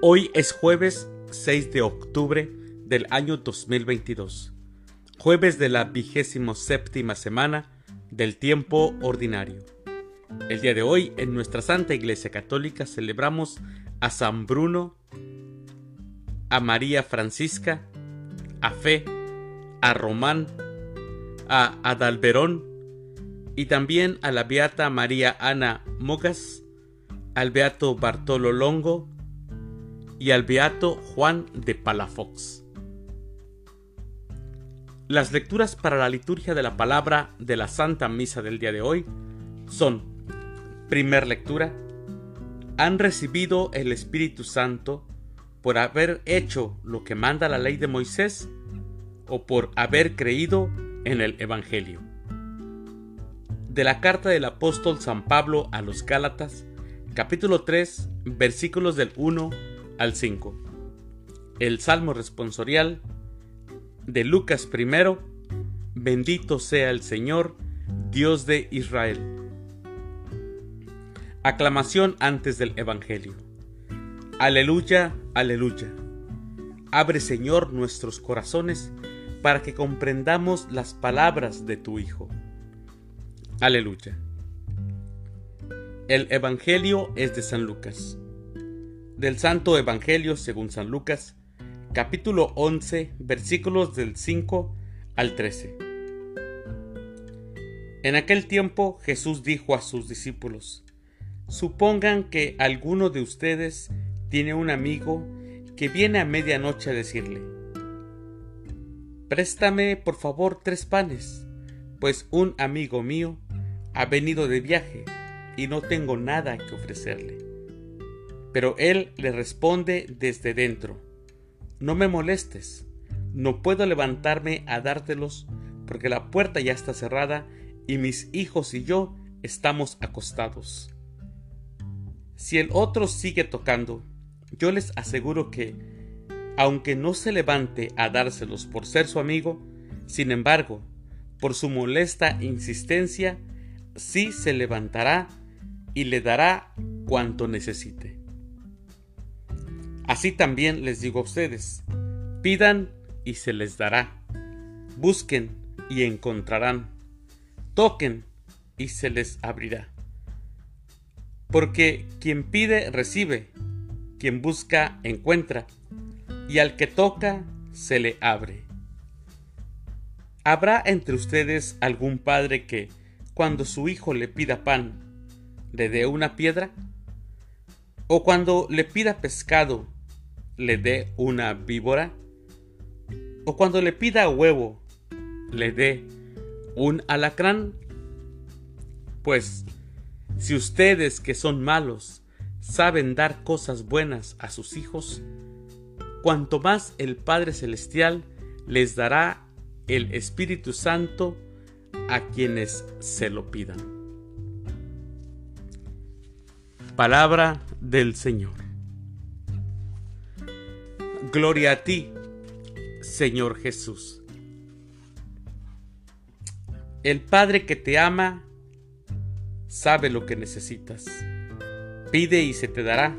Hoy es jueves 6 de octubre del año 2022, jueves de la vigésimo séptima semana del tiempo ordinario. El día de hoy en nuestra Santa Iglesia Católica celebramos a San Bruno, a María Francisca, a Fe, a Román, a Adalberón y también a la Beata María Ana Mogas, al Beato Bartolo Longo, y al beato Juan de Palafox. Las lecturas para la liturgia de la palabra de la Santa Misa del día de hoy son, primer lectura, han recibido el Espíritu Santo por haber hecho lo que manda la ley de Moisés o por haber creído en el Evangelio. De la carta del apóstol San Pablo a los Gálatas, capítulo 3, versículos del 1 al 5. El Salmo responsorial de Lucas I. Bendito sea el Señor, Dios de Israel. Aclamación antes del Evangelio. Aleluya, aleluya. Abre Señor nuestros corazones para que comprendamos las palabras de tu Hijo. Aleluya. El Evangelio es de San Lucas del Santo Evangelio según San Lucas, capítulo 11, versículos del 5 al 13. En aquel tiempo Jesús dijo a sus discípulos, Supongan que alguno de ustedes tiene un amigo que viene a medianoche a decirle, Préstame por favor tres panes, pues un amigo mío ha venido de viaje y no tengo nada que ofrecerle. Pero él le responde desde dentro, No me molestes, no puedo levantarme a dártelos porque la puerta ya está cerrada y mis hijos y yo estamos acostados. Si el otro sigue tocando, yo les aseguro que, aunque no se levante a dárselos por ser su amigo, sin embargo, por su molesta insistencia, sí se levantará y le dará cuanto necesite. Así también les digo a ustedes, pidan y se les dará, busquen y encontrarán, toquen y se les abrirá. Porque quien pide recibe, quien busca encuentra, y al que toca se le abre. ¿Habrá entre ustedes algún padre que, cuando su hijo le pida pan, le dé una piedra? ¿O cuando le pida pescado, le dé una víbora? ¿O cuando le pida huevo, le dé un alacrán? Pues, si ustedes que son malos saben dar cosas buenas a sus hijos, cuanto más el Padre Celestial les dará el Espíritu Santo a quienes se lo pidan. Palabra del Señor. Gloria a ti, Señor Jesús. El Padre que te ama sabe lo que necesitas. Pide y se te dará.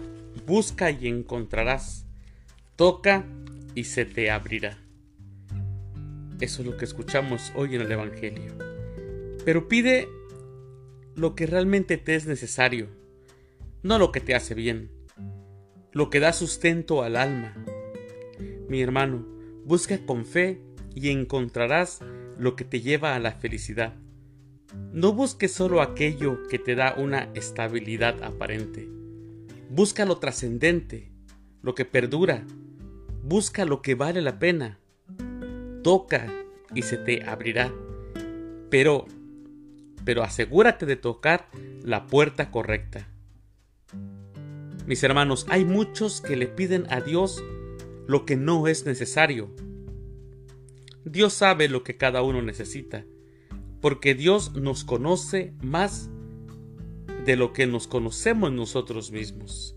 Busca y encontrarás. Toca y se te abrirá. Eso es lo que escuchamos hoy en el Evangelio. Pero pide lo que realmente te es necesario, no lo que te hace bien, lo que da sustento al alma, mi hermano, busca con fe y encontrarás lo que te lleva a la felicidad. No busques solo aquello que te da una estabilidad aparente. Busca lo trascendente, lo que perdura. Busca lo que vale la pena. Toca y se te abrirá. Pero, pero asegúrate de tocar la puerta correcta. Mis hermanos, hay muchos que le piden a Dios lo que no es necesario. Dios sabe lo que cada uno necesita, porque Dios nos conoce más de lo que nos conocemos nosotros mismos.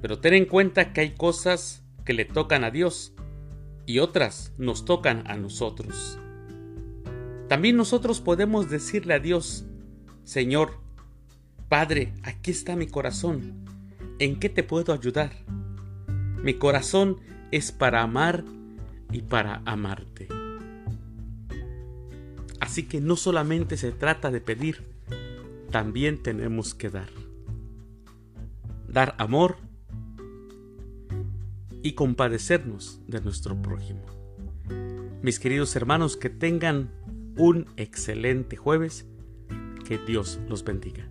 Pero ten en cuenta que hay cosas que le tocan a Dios y otras nos tocan a nosotros. También nosotros podemos decirle a Dios, Señor, Padre, aquí está mi corazón, ¿en qué te puedo ayudar? Mi corazón es para amar y para amarte. Así que no solamente se trata de pedir, también tenemos que dar. Dar amor y compadecernos de nuestro prójimo. Mis queridos hermanos, que tengan un excelente jueves. Que Dios los bendiga.